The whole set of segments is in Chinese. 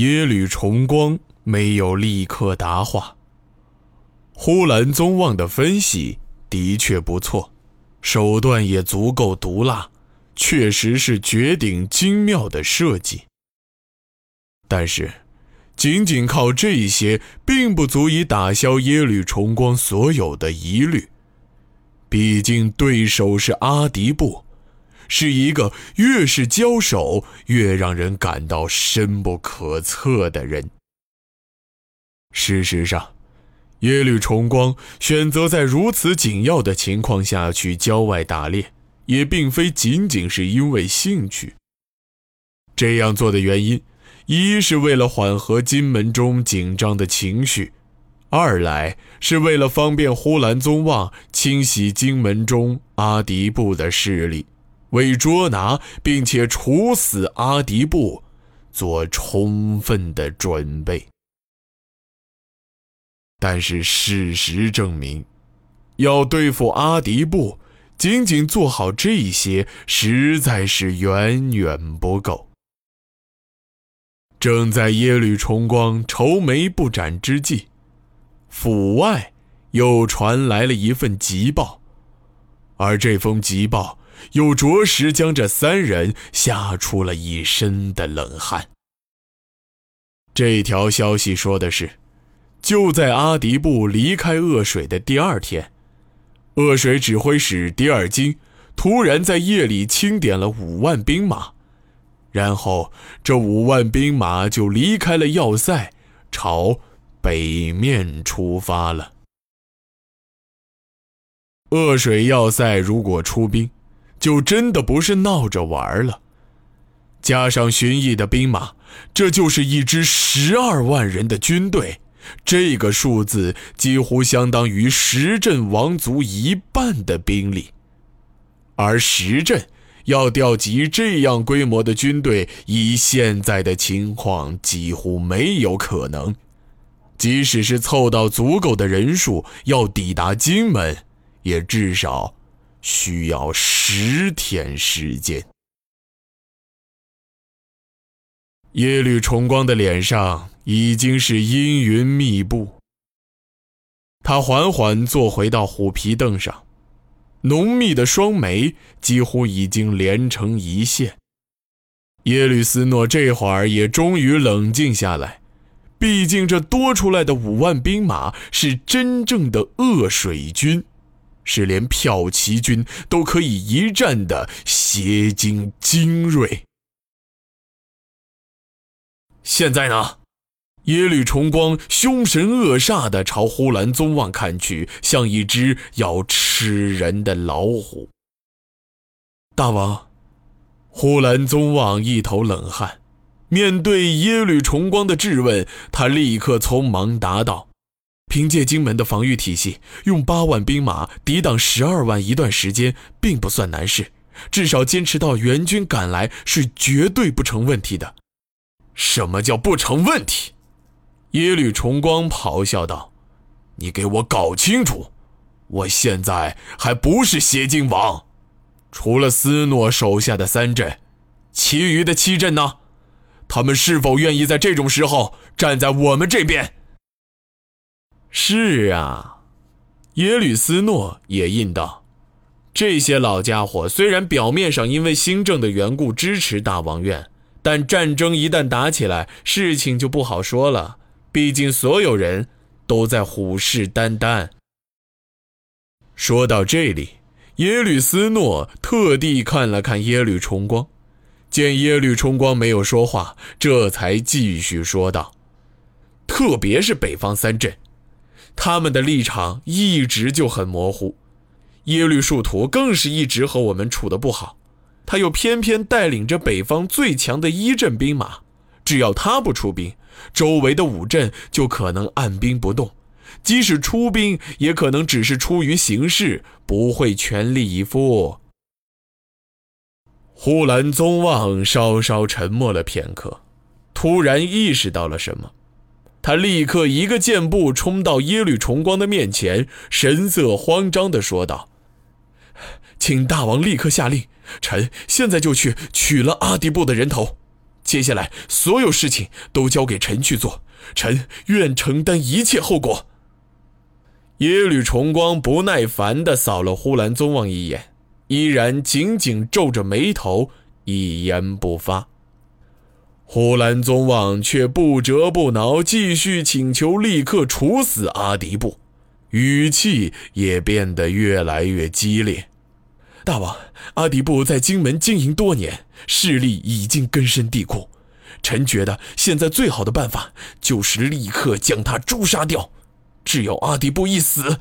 耶律重光没有立刻答话。呼兰宗望的分析的确不错，手段也足够毒辣，确实是绝顶精妙的设计。但是，仅仅靠这些，并不足以打消耶律重光所有的疑虑。毕竟，对手是阿迪布。是一个越是交手越让人感到深不可测的人。事实上，耶律重光选择在如此紧要的情况下去郊外打猎，也并非仅仅是因为兴趣。这样做的原因，一是为了缓和金门中紧张的情绪，二来是为了方便呼兰宗望清洗金门中阿迪布的势力。为捉拿并且处死阿迪布做充分的准备，但是事实证明，要对付阿迪布，仅仅做好这些实在是远远不够。正在耶律重光愁眉不展之际，府外又传来了一份急报，而这封急报。又着实将这三人吓出了一身的冷汗。这条消息说的是，就在阿迪布离开恶水的第二天，恶水指挥使迪尔金突然在夜里清点了五万兵马，然后这五万兵马就离开了要塞，朝北面出发了。恶水要塞如果出兵。就真的不是闹着玩了，加上巡弋的兵马，这就是一支十二万人的军队，这个数字几乎相当于石镇王族一半的兵力。而石镇要调集这样规模的军队，以现在的情况几乎没有可能。即使是凑到足够的人数，要抵达金门，也至少。需要十天时间。耶律重光的脸上已经是阴云密布，他缓缓坐回到虎皮凳上，浓密的双眉几乎已经连成一线。耶律斯诺这会儿也终于冷静下来，毕竟这多出来的五万兵马是真正的恶水军。是连骠骑军都可以一战的邪精精锐。现在呢，耶律重光凶神恶煞的朝呼兰宗望看去，像一只要吃人的老虎。大王，呼兰宗望一头冷汗，面对耶律重光的质问，他立刻匆忙答道。凭借金门的防御体系，用八万兵马抵挡十二万，一段时间并不算难事。至少坚持到援军赶来是绝对不成问题的。什么叫不成问题？耶律重光咆哮道：“你给我搞清楚！我现在还不是邪精王，除了斯诺手下的三镇，其余的七镇呢？他们是否愿意在这种时候站在我们这边？”是啊，耶律斯诺也应道：“这些老家伙虽然表面上因为新政的缘故支持大王院，但战争一旦打起来，事情就不好说了。毕竟所有人都在虎视眈眈。”说到这里，耶律斯诺特地看了看耶律重光，见耶律重光没有说话，这才继续说道：“特别是北方三镇。”他们的立场一直就很模糊，耶律树图更是一直和我们处的不好，他又偏偏带领着北方最强的一镇兵马，只要他不出兵，周围的五镇就可能按兵不动，即使出兵，也可能只是出于形势，不会全力以赴。呼兰宗望稍稍沉默了片刻，突然意识到了什么。他立刻一个箭步冲到耶律重光的面前，神色慌张地说道：“请大王立刻下令，臣现在就去取了阿迪布的人头。接下来所有事情都交给臣去做，臣愿承担一切后果。耶律重光不耐烦地扫了呼兰宗望一眼，依然紧紧皱着眉头，一言不发。呼兰宗望却不折不挠，继续请求立刻处死阿迪布，语气也变得越来越激烈。大王，阿迪布在金门经营多年，势力已经根深蒂固。臣觉得现在最好的办法就是立刻将他诛杀掉。只要阿迪布一死，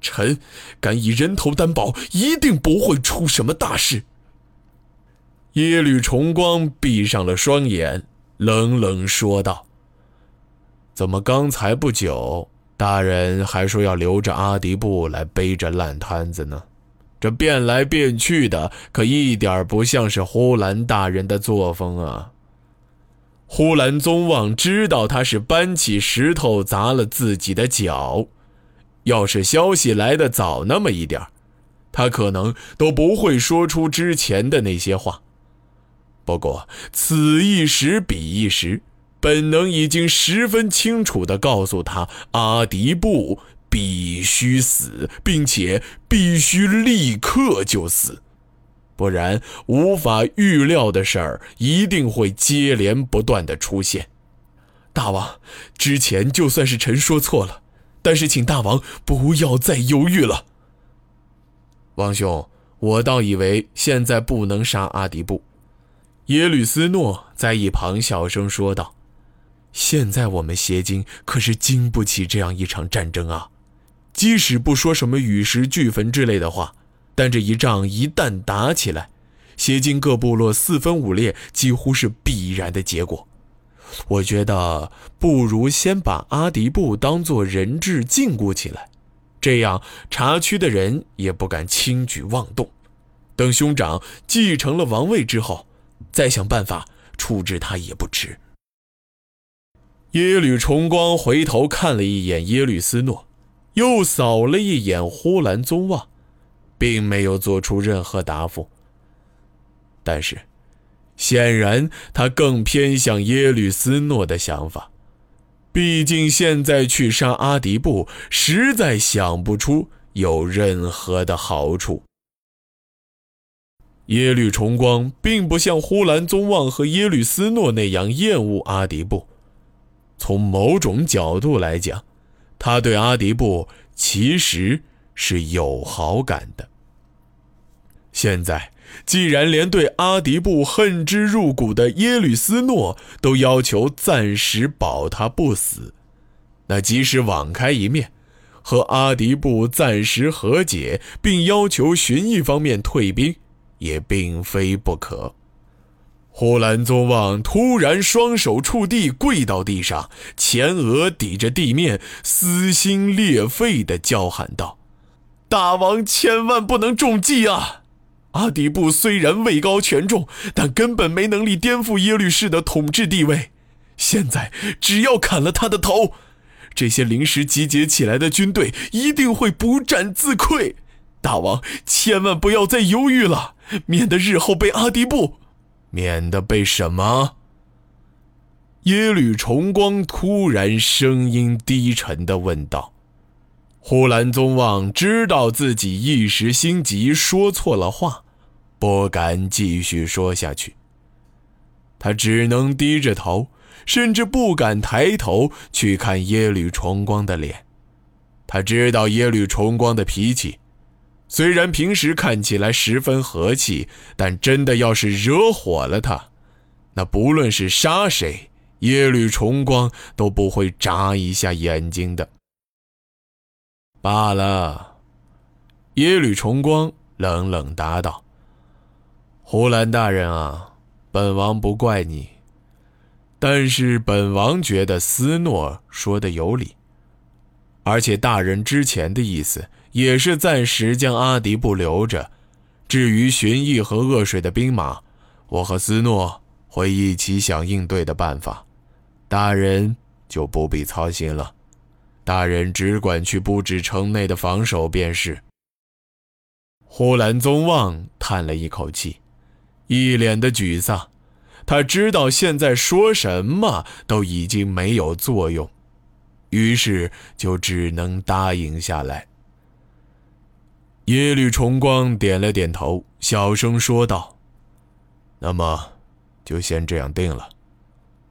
臣敢以人头担保，一定不会出什么大事。耶律重光闭上了双眼，冷冷说道：“怎么刚才不久，大人还说要留着阿迪布来背着烂摊子呢？”这变来变去的，可一点不像是呼兰大人的作风啊！呼兰宗望知道他是搬起石头砸了自己的脚，要是消息来的早那么一点他可能都不会说出之前的那些话。不过此一时彼一时，本能已经十分清楚地告诉他，阿迪布。必须死，并且必须立刻就死，不然无法预料的事儿一定会接连不断的出现。大王，之前就算是臣说错了，但是请大王不要再犹豫了。王兄，我倒以为现在不能杀阿迪布。耶律斯诺在一旁小声说道：“现在我们邪经可是经不起这样一场战争啊。”即使不说什么玉石俱焚之类的话，但这一仗一旦打起来，邪金各部落四分五裂，几乎是必然的结果。我觉得不如先把阿迪布当做人质禁锢起来，这样查区的人也不敢轻举妄动。等兄长继承了王位之后，再想办法处置他也不迟。耶律重光回头看了一眼耶律斯诺。又扫了一眼呼兰宗望，并没有做出任何答复。但是，显然他更偏向耶律斯诺的想法。毕竟现在去杀阿迪布，实在想不出有任何的好处。耶律重光并不像呼兰宗望和耶律斯诺那样厌恶阿迪布，从某种角度来讲。他对阿迪布其实是有好感的。现在既然连对阿迪布恨之入骨的耶律斯诺都要求暂时保他不死，那即使网开一面，和阿迪布暂时和解，并要求寻一方面退兵，也并非不可。呼兰宗望突然双手触地，跪到地上，前额抵着地面，撕心裂肺地叫喊道：“大王千万不能中计啊！阿底布虽然位高权重，但根本没能力颠覆耶律氏的统治地位。现在只要砍了他的头，这些临时集结起来的军队一定会不战自溃。大王千万不要再犹豫了，免得日后被阿迪布。”免得被什么？耶律重光突然声音低沉的问道。呼兰宗望知道自己一时心急说错了话，不敢继续说下去。他只能低着头，甚至不敢抬头去看耶律重光的脸。他知道耶律重光的脾气。虽然平时看起来十分和气，但真的要是惹火了他，那不论是杀谁，耶律重光都不会眨一下眼睛的。罢了，耶律重光冷冷答道：“胡兰大人啊，本王不怪你，但是本王觉得斯诺说的有理，而且大人之前的意思。”也是暂时将阿迪布留着，至于寻义和恶水的兵马，我和斯诺会一起想应对的办法，大人就不必操心了。大人只管去布置城内的防守便是。呼兰宗望叹了一口气，一脸的沮丧，他知道现在说什么都已经没有作用，于是就只能答应下来。耶律重光点了点头，小声说道：“那么，就先这样定了。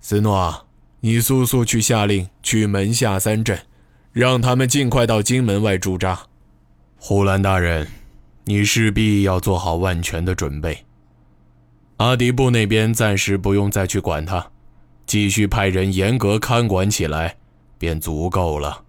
斯诺，你速速去下令去门下三镇，让他们尽快到京门外驻扎。呼兰大人，你势必要做好万全的准备。”阿迪布那边暂时不用再去管他，继续派人严格看管起来，便足够了。